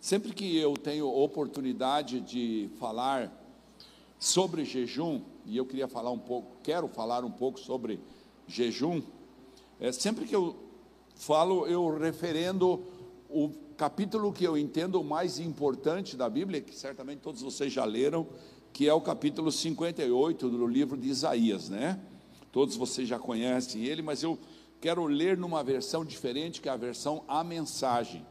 Sempre que eu tenho oportunidade de falar sobre jejum, e eu queria falar um pouco, quero falar um pouco sobre jejum, é, sempre que eu falo, eu referendo o capítulo que eu entendo mais importante da Bíblia, que certamente todos vocês já leram, que é o capítulo 58 do livro de Isaías, né? Todos vocês já conhecem ele, mas eu quero ler numa versão diferente, que é a versão A Mensagem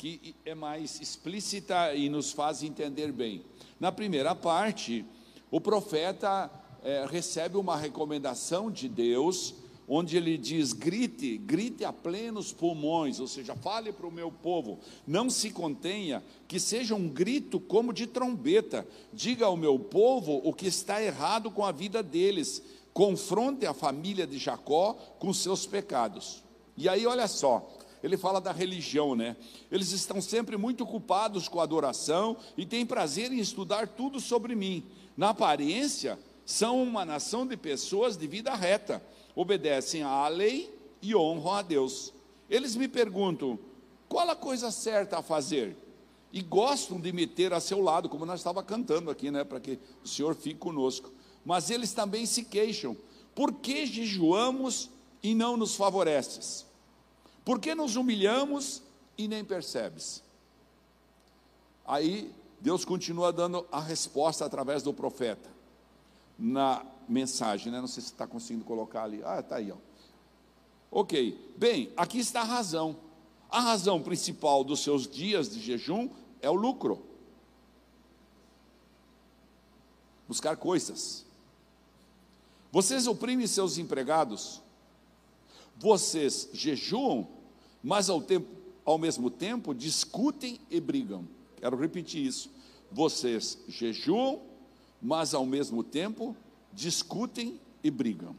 que é mais explícita e nos faz entender bem. Na primeira parte, o profeta é, recebe uma recomendação de Deus, onde ele diz: grite, grite a plenos pulmões, ou seja, fale para o meu povo, não se contenha, que seja um grito como de trombeta, diga ao meu povo o que está errado com a vida deles, confronte a família de Jacó com seus pecados. E aí, olha só, ele fala da religião, né? Eles estão sempre muito ocupados com a adoração e têm prazer em estudar tudo sobre mim. Na aparência, são uma nação de pessoas de vida reta, obedecem à lei e honram a Deus. Eles me perguntam: qual a coisa certa a fazer? E gostam de me ter a seu lado, como nós estava cantando aqui, né? Para que o Senhor fique conosco. Mas eles também se queixam: por que jejuamos e não nos favoreces? Por que nos humilhamos e nem percebes? Aí Deus continua dando a resposta através do profeta na mensagem, né? Não sei se está conseguindo colocar ali. Ah, está aí, ó. Ok, bem, aqui está a razão. A razão principal dos seus dias de jejum é o lucro. Buscar coisas. Vocês oprimem seus empregados, vocês jejuam, mas ao, tempo, ao mesmo tempo discutem e brigam. Quero repetir isso. Vocês jejuam, mas ao mesmo tempo discutem e brigam.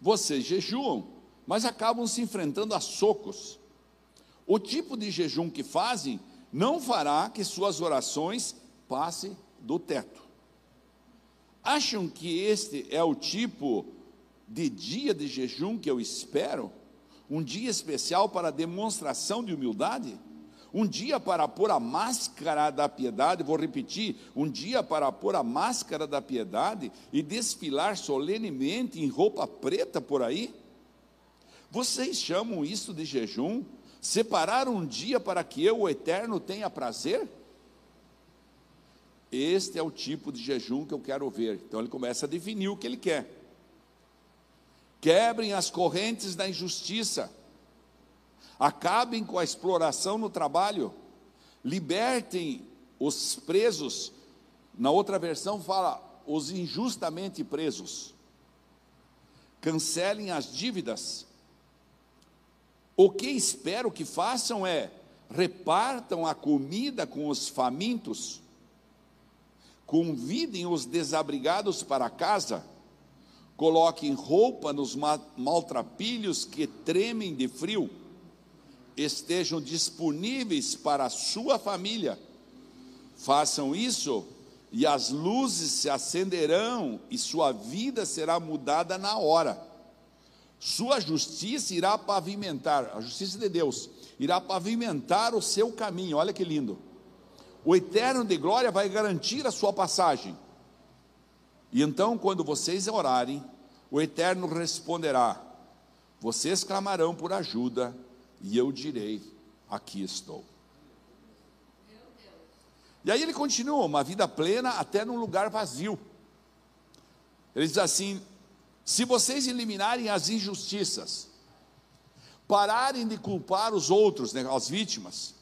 Vocês jejuam, mas acabam se enfrentando a socos. O tipo de jejum que fazem não fará que suas orações passem do teto. Acham que este é o tipo de dia de jejum que eu espero, um dia especial para demonstração de humildade, um dia para pôr a máscara da piedade, vou repetir, um dia para pôr a máscara da piedade e desfilar solenemente em roupa preta por aí? Vocês chamam isso de jejum? Separar um dia para que eu, o eterno, tenha prazer? Este é o tipo de jejum que eu quero ver. Então ele começa a definir o que ele quer quebrem as correntes da injustiça, acabem com a exploração no trabalho, libertem os presos. Na outra versão fala os injustamente presos. Cancelem as dívidas. O que espero que façam é repartam a comida com os famintos, convidem os desabrigados para casa coloquem roupa nos maltrapilhos que tremem de frio, estejam disponíveis para a sua família. Façam isso e as luzes se acenderão e sua vida será mudada na hora. Sua justiça irá pavimentar, a justiça de Deus irá pavimentar o seu caminho. Olha que lindo. O eterno de glória vai garantir a sua passagem. E então, quando vocês orarem, o Eterno responderá: Vocês clamarão por ajuda, e eu direi: Aqui estou. E aí ele continua, uma vida plena até num lugar vazio. Ele diz assim: se vocês eliminarem as injustiças, pararem de culpar os outros, né, as vítimas,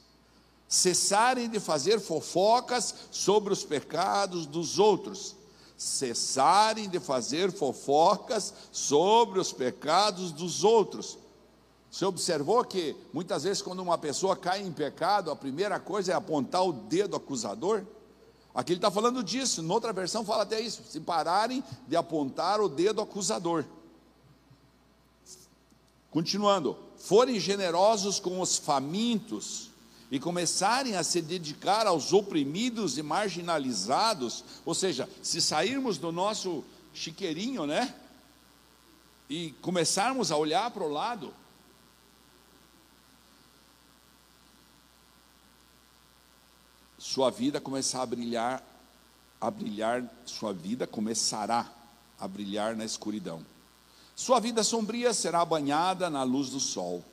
cessarem de fazer fofocas sobre os pecados dos outros, cessarem de fazer fofocas sobre os pecados dos outros. Você observou que muitas vezes, quando uma pessoa cai em pecado, a primeira coisa é apontar o dedo acusador? Aqui ele está falando disso, noutra versão fala até isso: se pararem de apontar o dedo acusador. Continuando, forem generosos com os famintos, e começarem a se dedicar aos oprimidos e marginalizados, ou seja, se sairmos do nosso chiqueirinho, né? E começarmos a olhar para o lado, sua vida começar a brilhar, a brilhar, sua vida começará a brilhar na escuridão. Sua vida sombria será banhada na luz do sol.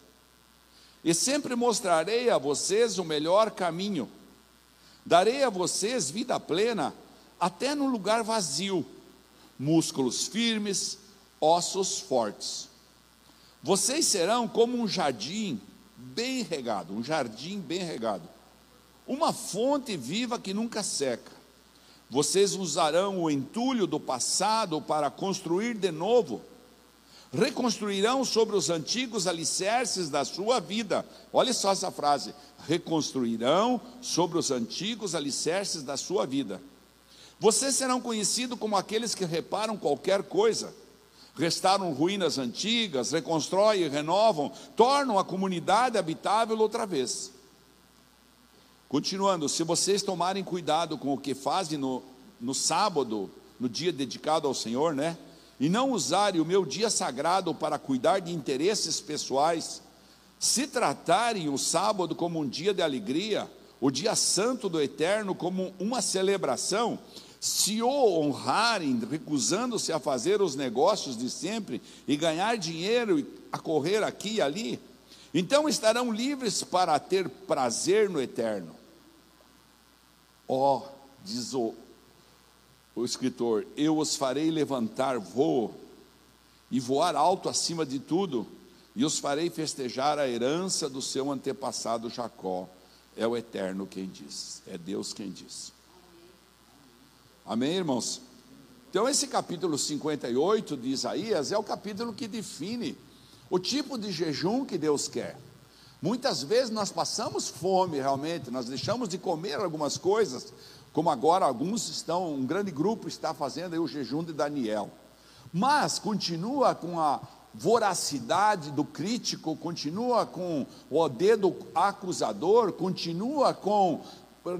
E sempre mostrarei a vocês o melhor caminho. Darei a vocês vida plena, até no lugar vazio, músculos firmes, ossos fortes. Vocês serão como um jardim bem regado, um jardim bem regado, uma fonte viva que nunca seca. Vocês usarão o entulho do passado para construir de novo. Reconstruirão sobre os antigos alicerces da sua vida. Olha só essa frase: reconstruirão sobre os antigos alicerces da sua vida. Vocês serão conhecidos como aqueles que reparam qualquer coisa restauram ruínas antigas, reconstroem e renovam, tornam a comunidade habitável outra vez. Continuando, se vocês tomarem cuidado com o que fazem no, no sábado, no dia dedicado ao Senhor, né? E não usarem o meu dia sagrado para cuidar de interesses pessoais, se tratarem o sábado como um dia de alegria, o dia santo do eterno como uma celebração, se o honrarem, recusando-se a fazer os negócios de sempre e ganhar dinheiro a correr aqui e ali, então estarão livres para ter prazer no eterno. Ó, oh, diz o, o escritor: Eu os farei levantar voo e voar alto acima de tudo, e os farei festejar a herança do seu antepassado Jacó. É o eterno quem diz, é Deus quem diz. Amém, irmãos? Então, esse capítulo 58 de Isaías é o capítulo que define o tipo de jejum que Deus quer. Muitas vezes nós passamos fome realmente, nós deixamos de comer algumas coisas, como agora alguns estão, um grande grupo está fazendo aí o jejum de Daniel. Mas continua com a voracidade do crítico, continua com o dedo acusador, continua com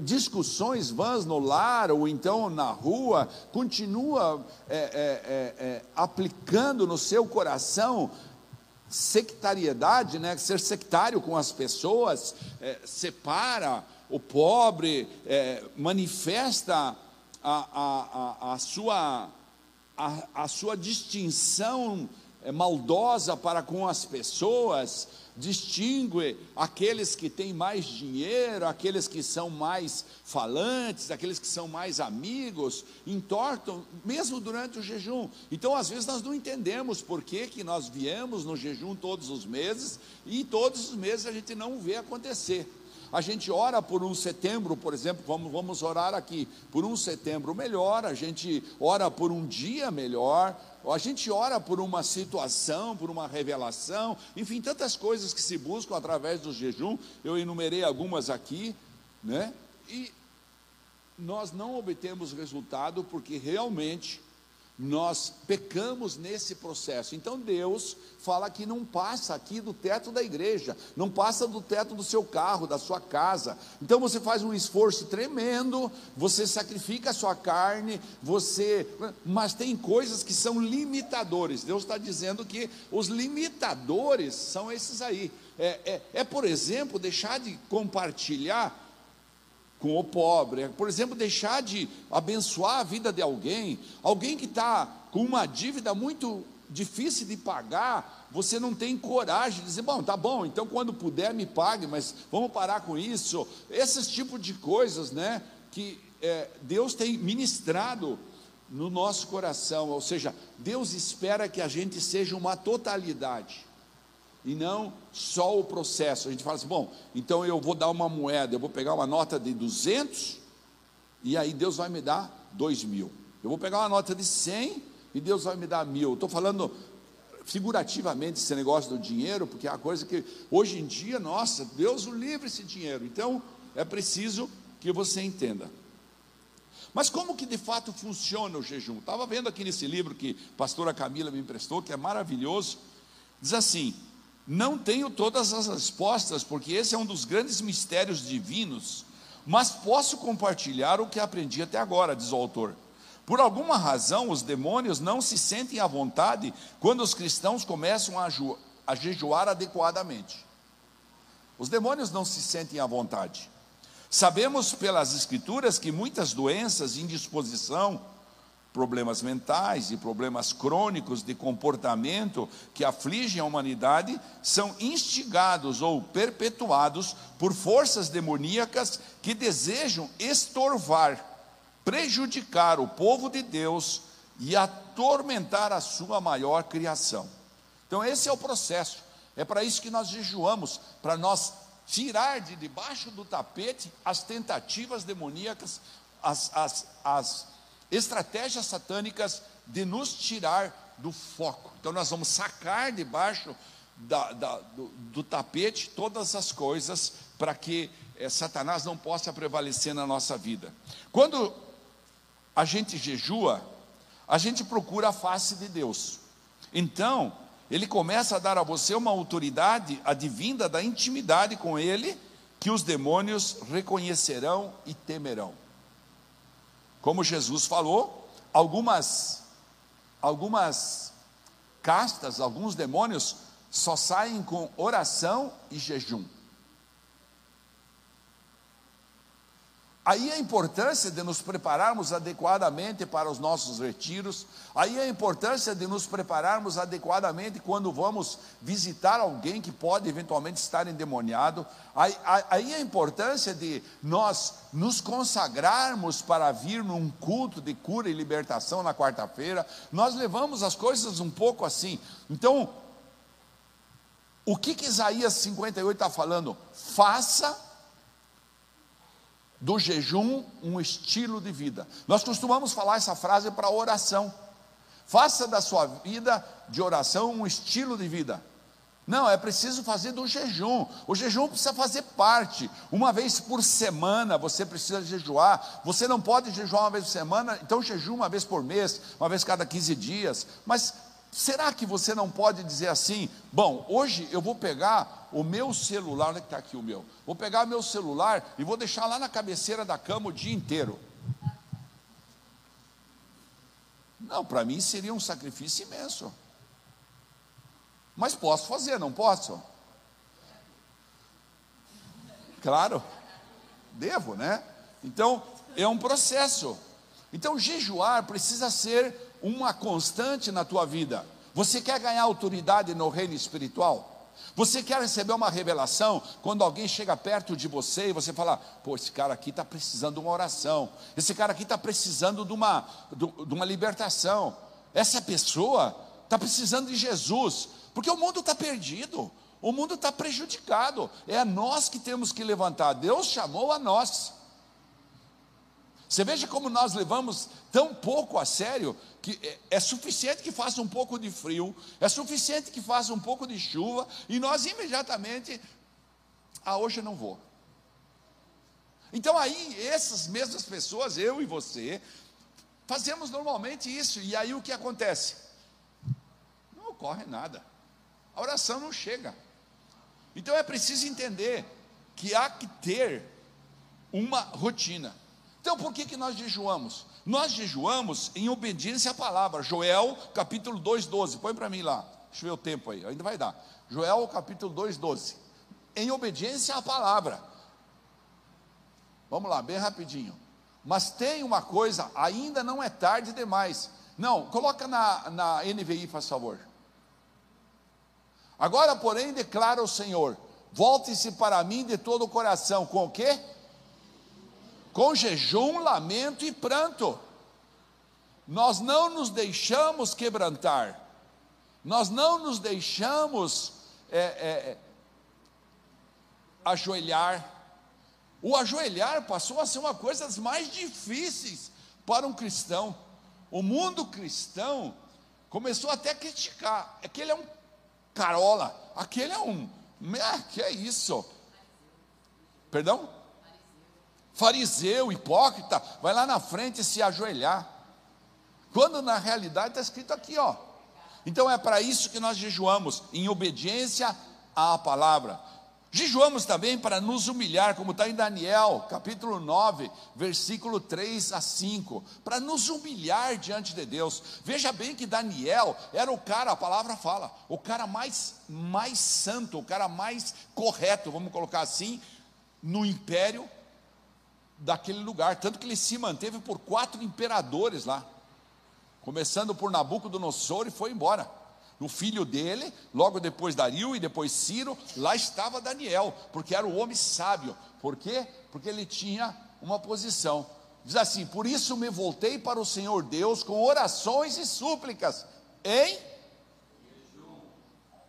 discussões vãs no lar ou então na rua, continua é, é, é, é, aplicando no seu coração sectariedade, né? ser sectário com as pessoas, é, separa o pobre, é, manifesta a, a, a, a, sua, a, sua distinção maldosa para com as pessoas, distingue aqueles que têm mais dinheiro, aqueles que são mais falantes, aqueles que são mais amigos, entortam, mesmo durante o jejum. Então, às vezes, nós não entendemos por que, que nós viemos no jejum todos os meses e todos os meses a gente não vê acontecer. A gente ora por um setembro, por exemplo, vamos, vamos orar aqui por um setembro melhor, a gente ora por um dia melhor, a gente ora por uma situação, por uma revelação, enfim, tantas coisas que se buscam através do jejum, eu enumerei algumas aqui, né? E nós não obtemos resultado porque realmente nós pecamos nesse processo. Então Deus fala que não passa aqui do teto da igreja, não passa do teto do seu carro, da sua casa. Então você faz um esforço tremendo, você sacrifica a sua carne, você. Mas tem coisas que são limitadores. Deus está dizendo que os limitadores são esses aí. É, é, é por exemplo, deixar de compartilhar com o pobre, é, por exemplo, deixar de abençoar a vida de alguém, alguém que está com uma dívida muito difícil de pagar, você não tem coragem de dizer, bom, tá bom, então quando puder me pague, mas vamos parar com isso, esses tipos de coisas, né, que é, Deus tem ministrado no nosso coração, ou seja, Deus espera que a gente seja uma totalidade, e não só o processo. A gente fala assim: bom, então eu vou dar uma moeda, eu vou pegar uma nota de 200 e aí Deus vai me dar 2 mil. Eu vou pegar uma nota de 100 e Deus vai me dar mil. Estou falando figurativamente esse negócio do dinheiro, porque é uma coisa que hoje em dia, nossa, Deus o livre esse dinheiro. Então é preciso que você entenda. Mas como que de fato funciona o jejum? Estava vendo aqui nesse livro que a pastora Camila me emprestou, que é maravilhoso. Diz assim: não tenho todas as respostas, porque esse é um dos grandes mistérios divinos, mas posso compartilhar o que aprendi até agora, diz o autor. Por alguma razão, os demônios não se sentem à vontade quando os cristãos começam a, a jejuar adequadamente. Os demônios não se sentem à vontade. Sabemos pelas Escrituras que muitas doenças, indisposição, problemas mentais e problemas crônicos de comportamento que afligem a humanidade são instigados ou perpetuados por forças demoníacas que desejam estorvar, prejudicar o povo de Deus e atormentar a sua maior criação. Então, esse é o processo. É para isso que nós jejuamos, para nós tirar de debaixo do tapete as tentativas demoníacas, as, as, as estratégias satânicas de nos tirar do foco. Então, nós vamos sacar debaixo da, da, do, do, tapete todas as coisas para que é, Satanás não possa prevalecer na nossa vida. Quando a gente jejua, a gente procura a face de Deus. Então, ele começa a dar a você uma autoridade advinda da intimidade com ele, que os demônios reconhecerão e temerão. Como Jesus falou, algumas algumas castas, alguns demônios só saem com oração e jejum. Aí a importância de nos prepararmos adequadamente para os nossos retiros, aí a importância de nos prepararmos adequadamente quando vamos visitar alguém que pode eventualmente estar endemoniado, aí, aí a importância de nós nos consagrarmos para vir num culto de cura e libertação na quarta-feira, nós levamos as coisas um pouco assim. Então, o que, que Isaías 58 está falando? Faça do jejum um estilo de vida. Nós costumamos falar essa frase para oração. Faça da sua vida de oração um estilo de vida. Não, é preciso fazer do jejum. O jejum precisa fazer parte. Uma vez por semana você precisa jejuar. Você não pode jejuar uma vez por semana, então jejum uma vez por mês, uma vez cada 15 dias. Mas Será que você não pode dizer assim? Bom, hoje eu vou pegar o meu celular, onde é que está aqui o meu? Vou pegar meu celular e vou deixar lá na cabeceira da cama o dia inteiro. Não, para mim seria um sacrifício imenso. Mas posso fazer, não posso? Claro, devo, né? Então, é um processo. Então, jejuar precisa ser uma constante na tua vida. Você quer ganhar autoridade no reino espiritual? Você quer receber uma revelação? Quando alguém chega perto de você e você fala: pô, esse cara aqui está precisando de uma oração, esse cara aqui está precisando de uma, de uma libertação, essa pessoa está precisando de Jesus, porque o mundo está perdido, o mundo está prejudicado, é a nós que temos que levantar, Deus chamou a nós. Você veja como nós levamos tão pouco a sério que é, é suficiente que faça um pouco de frio, é suficiente que faça um pouco de chuva e nós imediatamente, ah, hoje eu não vou. Então aí essas mesmas pessoas, eu e você, fazemos normalmente isso e aí o que acontece? Não ocorre nada. A oração não chega. Então é preciso entender que há que ter uma rotina. Então por que, que nós jejuamos? Nós jejuamos em obediência à palavra. Joel capítulo 2, 12. Põe para mim lá. Deixa eu ver o tempo aí, ainda vai dar. Joel capítulo 2, 12. Em obediência à palavra. Vamos lá, bem rapidinho. Mas tem uma coisa, ainda não é tarde demais. Não, coloca na, na NVI, faz favor. Agora, porém, declara o Senhor: volte-se para mim de todo o coração. Com o quê? Com jejum, lamento e pranto. Nós não nos deixamos quebrantar, nós não nos deixamos é, é, ajoelhar. O ajoelhar passou a ser uma coisa das mais difíceis para um cristão. O mundo cristão começou até a criticar. Aquele é um carola, aquele é um. Ah, que é isso? Perdão? Fariseu, hipócrita, vai lá na frente se ajoelhar. Quando na realidade está escrito aqui, ó. Então é para isso que nós jejuamos, em obediência à palavra. Jejuamos também para nos humilhar, como está em Daniel, capítulo 9, versículo 3 a 5, para nos humilhar diante de Deus. Veja bem que Daniel era o cara, a palavra fala, o cara mais, mais santo, o cara mais correto, vamos colocar assim, no império daquele lugar, tanto que ele se manteve por quatro imperadores lá, começando por Nabucodonosor e foi embora. O filho dele, logo depois Dario e depois Ciro, lá estava Daniel, porque era o homem sábio. Por quê? Porque ele tinha uma posição. Diz assim: Por isso me voltei para o Senhor Deus com orações e súplicas, em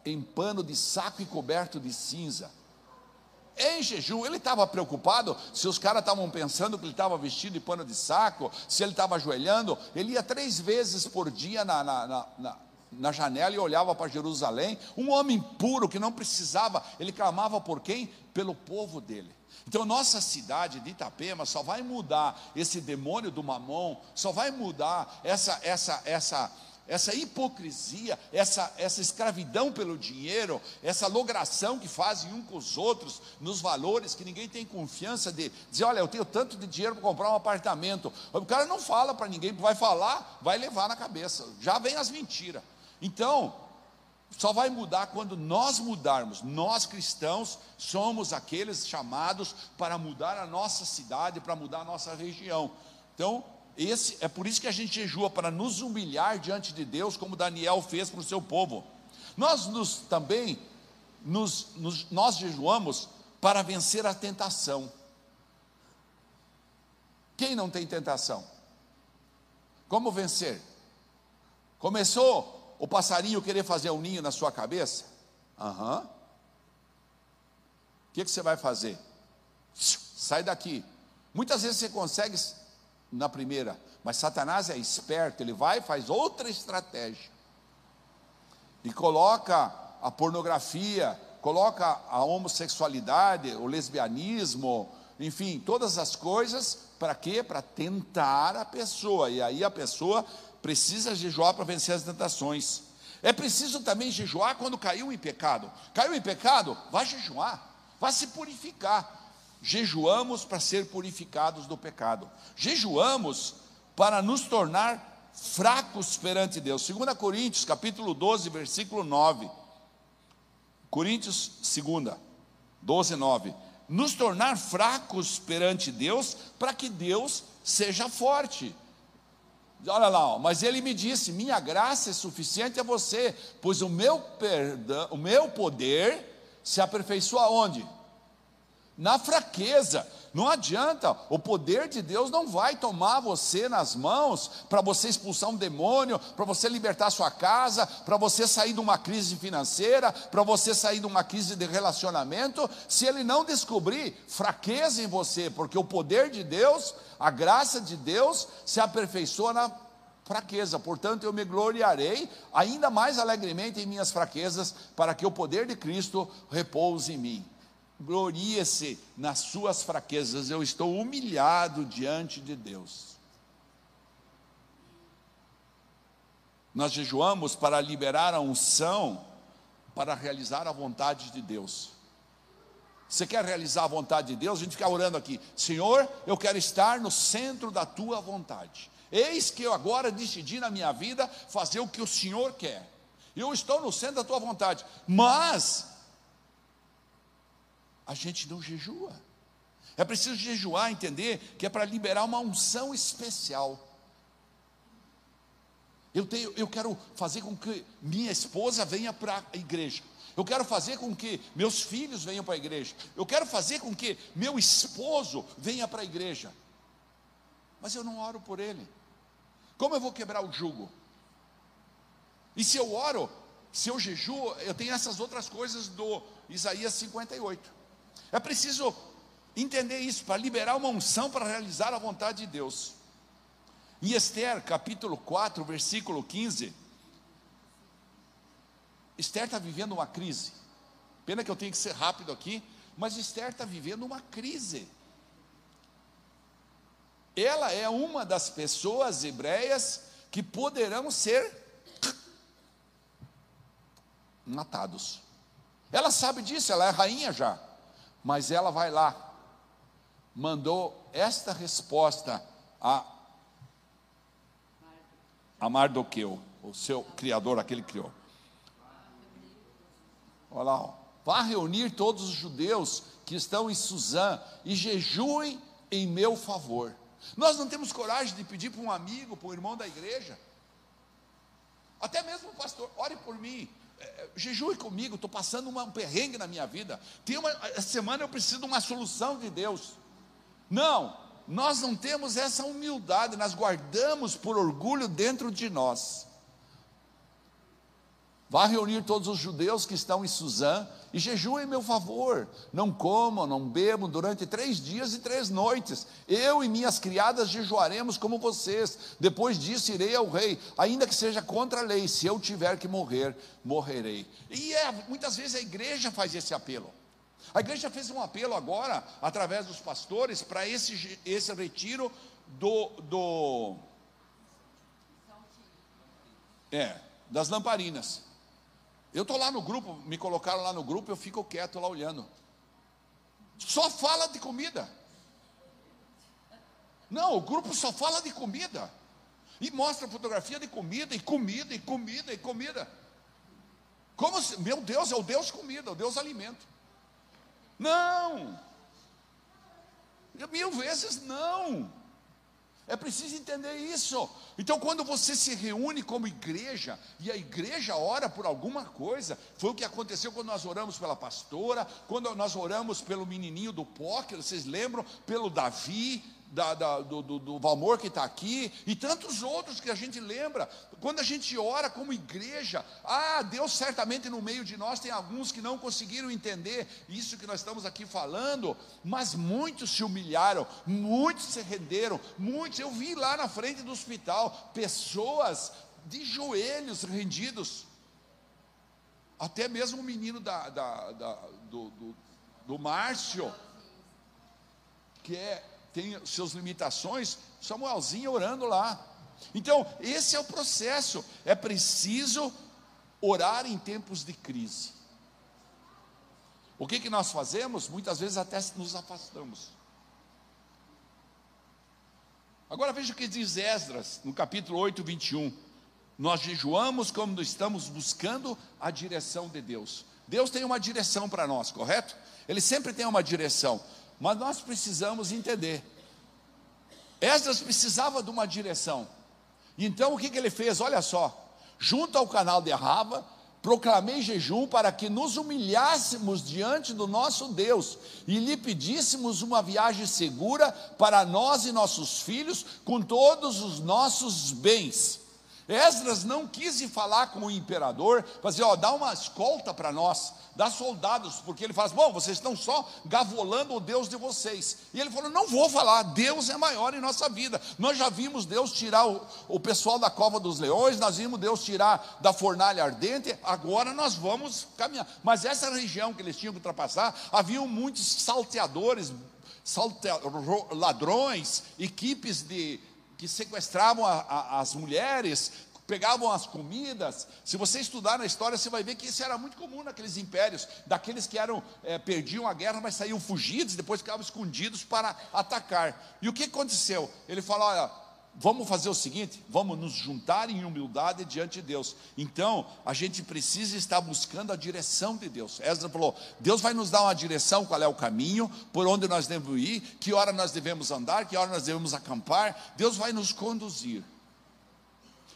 em pano de saco e coberto de cinza em jejum. Ele estava preocupado se os caras estavam pensando que ele estava vestido de pano de saco, se ele estava ajoelhando. Ele ia três vezes por dia na, na, na, na janela e olhava para Jerusalém, um homem puro que não precisava, ele clamava por quem? Pelo povo dele. Então, nossa cidade de Itapema só vai mudar esse demônio do mamão, só vai mudar essa, essa, essa, essa hipocrisia, essa, essa escravidão pelo dinheiro, essa logração que fazem um com os outros nos valores, que ninguém tem confiança de dizer, olha, eu tenho tanto de dinheiro para comprar um apartamento. O cara não fala para ninguém, vai falar, vai levar na cabeça. Já vem as mentiras. Então, só vai mudar quando nós mudarmos. Nós cristãos somos aqueles chamados para mudar a nossa cidade, para mudar a nossa região. Então, esse, é por isso que a gente jejua, para nos humilhar diante de Deus, como Daniel fez para o seu povo. Nós nos, também, nos, nos, nós jejuamos para vencer a tentação. Quem não tem tentação? Como vencer? Começou o passarinho querer fazer um ninho na sua cabeça? Aham. Uhum. O que, que você vai fazer? Sai daqui. Muitas vezes você consegue na primeira, mas Satanás é esperto, ele vai e faz outra estratégia. E coloca a pornografia, coloca a homossexualidade, o lesbianismo, enfim, todas as coisas, para quê? Para tentar a pessoa. E aí a pessoa precisa jejuar para vencer as tentações. É preciso também jejuar quando caiu em pecado. Caiu em pecado? Vai jejuar, vai se purificar jejuamos para ser purificados do pecado. Jejuamos para nos tornar fracos perante Deus. 2 Coríntios, capítulo 12, versículo 9. Coríntios 2, 12, 9. Nos tornar fracos perante Deus, para que Deus seja forte. Olha lá, mas ele me disse: minha graça é suficiente a você, pois o meu perdão, o meu poder se aperfeiçoa onde? Na fraqueza. Não adianta, o poder de Deus não vai tomar você nas mãos para você expulsar um demônio, para você libertar sua casa, para você sair de uma crise financeira, para você sair de uma crise de relacionamento, se ele não descobrir fraqueza em você, porque o poder de Deus, a graça de Deus se aperfeiçoa na fraqueza. Portanto, eu me gloriarei ainda mais alegremente em minhas fraquezas, para que o poder de Cristo repouse em mim glorie-se nas suas fraquezas, eu estou humilhado diante de Deus. Nós jejuamos para liberar a unção, para realizar a vontade de Deus. Você quer realizar a vontade de Deus? A gente fica orando aqui, Senhor, eu quero estar no centro da tua vontade. Eis que eu agora decidi na minha vida fazer o que o Senhor quer. Eu estou no centro da tua vontade, mas a gente não jejua. É preciso jejuar, entender que é para liberar uma unção especial. Eu, tenho, eu quero fazer com que minha esposa venha para a igreja. Eu quero fazer com que meus filhos venham para a igreja. Eu quero fazer com que meu esposo venha para a igreja. Mas eu não oro por ele. Como eu vou quebrar o jugo? E se eu oro, se eu jejuo, eu tenho essas outras coisas do Isaías 58. É preciso entender isso para liberar uma unção para realizar a vontade de Deus. Em Esther, capítulo 4, versículo 15, Esther está vivendo uma crise. Pena que eu tenho que ser rápido aqui, mas Esther está vivendo uma crise. Ela é uma das pessoas hebreias que poderão ser matados. Ela sabe disso, ela é rainha já. Mas ela vai lá, mandou esta resposta a, a Mardoqueu, o seu criador, aquele que criou. Olha lá, ó. vá reunir todos os judeus que estão em Suzã e jejuem em meu favor. Nós não temos coragem de pedir para um amigo, para um irmão da igreja, até mesmo o pastor, ore por mim, jejue comigo, estou passando uma, um perrengue na minha vida. Tem uma, essa semana eu preciso de uma solução de Deus. Não, nós não temos essa humildade, nós guardamos por orgulho dentro de nós. Vá reunir todos os judeus que estão em Suzã e jejuem em meu favor. Não comam, não bebam durante três dias e três noites. Eu e minhas criadas jejuaremos como vocês. Depois disso irei ao rei, ainda que seja contra a lei. Se eu tiver que morrer, morrerei. E é, muitas vezes a igreja faz esse apelo. A igreja fez um apelo agora, através dos pastores, para esse, esse retiro do, do. É, das lamparinas. Eu estou lá no grupo, me colocaram lá no grupo, eu fico quieto lá olhando. Só fala de comida. Não, o grupo só fala de comida. E mostra fotografia de comida, e comida, e comida, e comida. Como se, meu Deus, é o Deus comida, é o Deus alimento. Não. Mil vezes não. É preciso entender isso. Então, quando você se reúne como igreja, e a igreja ora por alguma coisa, foi o que aconteceu quando nós oramos pela pastora, quando nós oramos pelo menininho do póquer, vocês lembram? Pelo Davi, da, da, do, do, do, Valmor que está aqui, e tantos outros que a gente lembra. Quando a gente ora como igreja, ah, Deus certamente no meio de nós tem alguns que não conseguiram entender isso que nós estamos aqui falando, mas muitos se humilharam, muitos se renderam, muitos. Eu vi lá na frente do hospital pessoas de joelhos rendidos. Até mesmo o menino da, da, da do, do, do Márcio, que é tem suas limitações, Samuelzinho orando lá. Então, esse é o processo. É preciso orar em tempos de crise. O que, que nós fazemos? Muitas vezes até nos afastamos. Agora veja o que diz Esdras, no capítulo 8, 21. Nós jejuamos quando estamos buscando a direção de Deus. Deus tem uma direção para nós, correto? Ele sempre tem uma direção. Mas nós precisamos entender. Esdras precisava de uma direção. Então o que, que ele fez? Olha só, junto ao canal de Rava, proclamei jejum para que nos humilhássemos diante do nosso Deus e lhe pedíssemos uma viagem segura para nós e nossos filhos, com todos os nossos bens. Esdras não quis falar com o imperador, fazer, ó, dá uma escolta para nós, dá soldados, porque ele fala, bom, vocês estão só gavolando o Deus de vocês. E ele falou, não vou falar, Deus é maior em nossa vida. Nós já vimos Deus tirar o, o pessoal da cova dos leões, nós vimos Deus tirar da fornalha ardente, agora nós vamos caminhar. Mas essa região que eles tinham que ultrapassar, haviam muitos salteadores, salte, ladrões, equipes de que sequestravam a, a, as mulheres, pegavam as comidas. Se você estudar na história, você vai ver que isso era muito comum naqueles impérios, daqueles que eram é, perdiam a guerra, mas saíam fugidos, depois ficavam escondidos para atacar. E o que aconteceu? Ele falou: olha, vamos fazer o seguinte, vamos nos juntar em humildade diante de Deus. Então, a gente precisa estar buscando a direção de Deus. Ezra falou: Deus vai nos dar uma direção, qual é o caminho, por onde nós devemos ir, que hora nós devemos andar, que hora nós devemos acampar. Deus vai nos conduzir.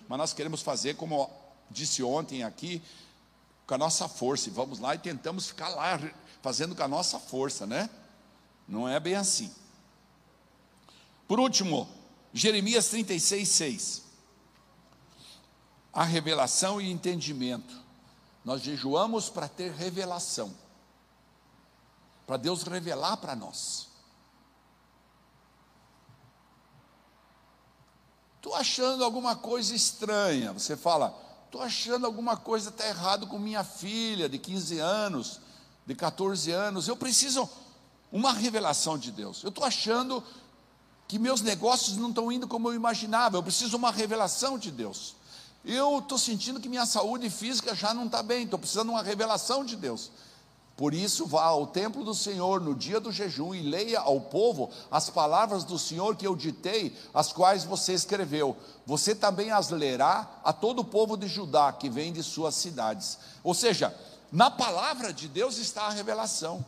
Mas nós queremos fazer, como disse ontem aqui, com a nossa força, e vamos lá e tentamos ficar lá fazendo com a nossa força, né? Não é bem assim. Por último, Jeremias 36, 6. A revelação e entendimento. Nós jejuamos para ter revelação, para Deus revelar para nós. Estou achando alguma coisa estranha. Você fala, estou achando alguma coisa está errado com minha filha de 15 anos, de 14 anos. Eu preciso uma revelação de Deus. Eu estou achando que meus negócios não estão indo como eu imaginava, eu preciso de uma revelação de Deus. Eu estou sentindo que minha saúde física já não está bem, estou precisando de uma revelação de Deus. Por isso, vá ao templo do Senhor no dia do jejum e leia ao povo as palavras do Senhor que eu ditei, as quais você escreveu. Você também as lerá a todo o povo de Judá que vem de suas cidades. Ou seja, na palavra de Deus está a revelação.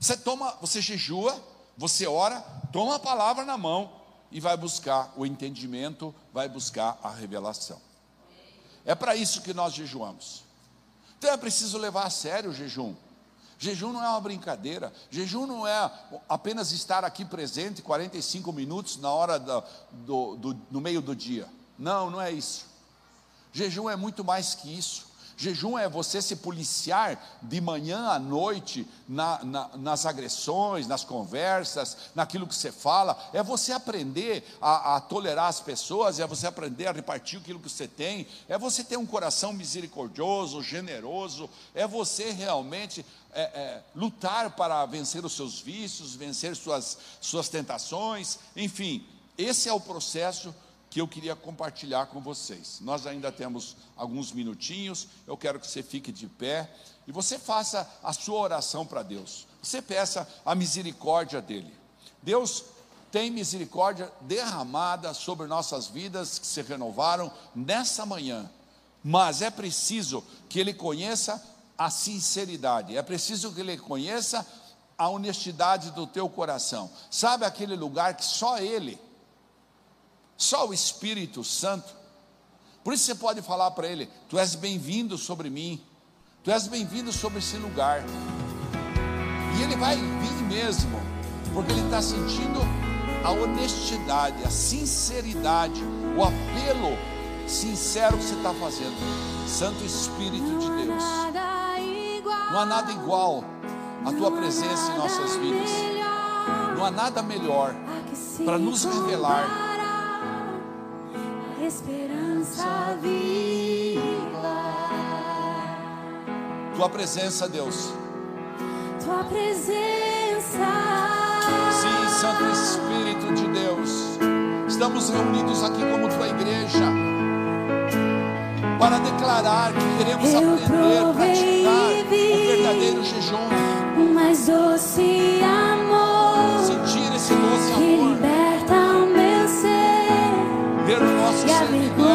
Você toma, você jejua, Você ora, toma a palavra na mão e vai buscar o entendimento, vai buscar a revelação. É para isso que nós jejuamos. Então é preciso levar a sério o jejum. Jejum não é uma brincadeira, jejum não é apenas estar aqui presente 45 minutos na hora do, do, do, no meio do dia. Não, não é isso. Jejum é muito mais que isso. Jejum é você se policiar de manhã à noite na, na, nas agressões, nas conversas, naquilo que você fala. É você aprender a, a, tolerar as pessoas, é você aprender a repartir aquilo que você tem. É você ter um coração misericordioso, generoso. É você realmente é, é, lutar para vencer os seus vícios, vencer suas, suas tentações. Enfim, esse é o processo que eu queria compartilhar com vocês. Nós ainda temos alguns minutinhos, eu quero que você fique de pé e você faça a sua oração para Deus. Você peça a misericórdia dele. Deus tem misericórdia derramada sobre nossas vidas que se renovaram nessa manhã. Mas é preciso que ele conheça a sinceridade, é preciso que ele conheça a honestidade do teu coração. Sabe aquele lugar que só ele só o Espírito Santo. Por isso você pode falar para ele: Tu és bem-vindo sobre mim, Tu és bem-vindo sobre esse lugar. E ele vai vir mesmo, porque ele está sentindo a honestidade, a sinceridade, o apelo sincero que você está fazendo. Santo Espírito de Deus, não há nada igual à tua presença em nossas vidas, não há nada melhor para nos revelar esperança viva. Tua presença, Deus. Tua presença. Sim, Santo Espírito de Deus. Estamos reunidos aqui como tua igreja para declarar que queremos Eu aprender, praticar o verdadeiro jejum. Mais doce Nós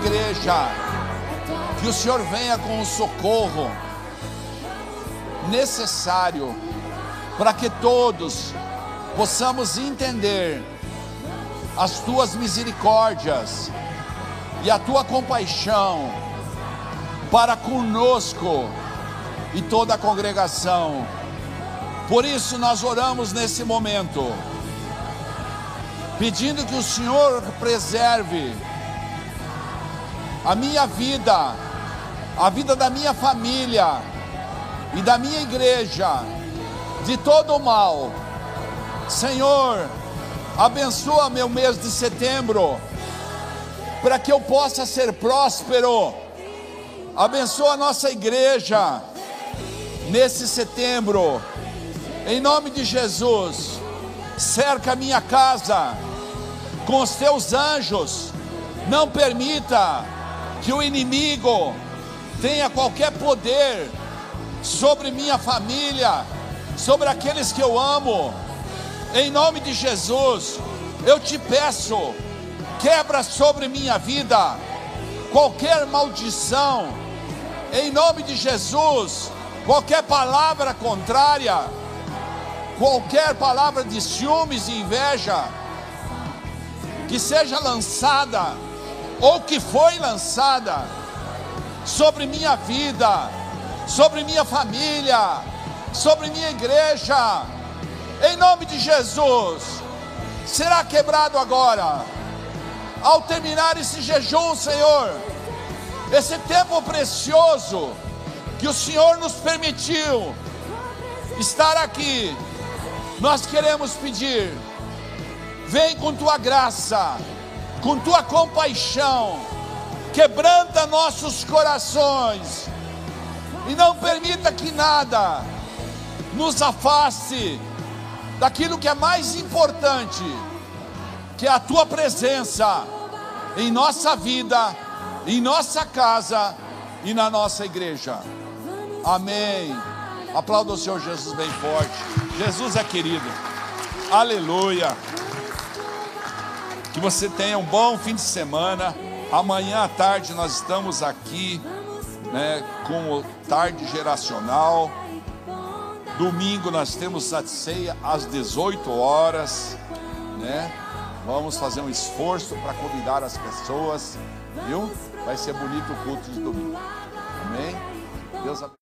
igreja, que o Senhor venha com o socorro necessário para que todos possamos entender as tuas misericórdias e a tua compaixão para conosco e toda a congregação. Por isso nós oramos nesse momento, pedindo que o Senhor preserve a minha vida, a vida da minha família e da minha igreja de todo o mal. Senhor, abençoa meu mês de setembro, para que eu possa ser próspero. Abençoa a nossa igreja nesse setembro, em nome de Jesus. Cerca minha casa com os teus anjos, não permita que o inimigo tenha qualquer poder sobre minha família, sobre aqueles que eu amo. Em nome de Jesus, eu te peço, quebra sobre minha vida qualquer maldição. Em nome de Jesus, qualquer palavra contrária, qualquer palavra de ciúmes e inveja que seja lançada ou que foi lançada sobre minha vida, sobre minha família, sobre minha igreja, em nome de Jesus, será quebrado agora. Ao terminar esse jejum, Senhor, esse tempo precioso que o Senhor nos permitiu estar aqui, nós queremos pedir, vem com tua graça, com tua compaixão, quebranta nossos corações e não permita que nada nos afaste daquilo que é mais importante, que é a tua presença em nossa vida, em nossa casa e na nossa igreja. Amém. Aplauda o Senhor Jesus bem forte. Jesus é querido. Aleluia. Que você tenha um bom fim de semana. Amanhã à tarde nós estamos aqui, né, com o tarde geracional. Domingo nós temos a ceia às 18 horas, né? Vamos fazer um esforço para convidar as pessoas, viu? Vai ser bonito o culto de domingo. Amém? Deus abençoe.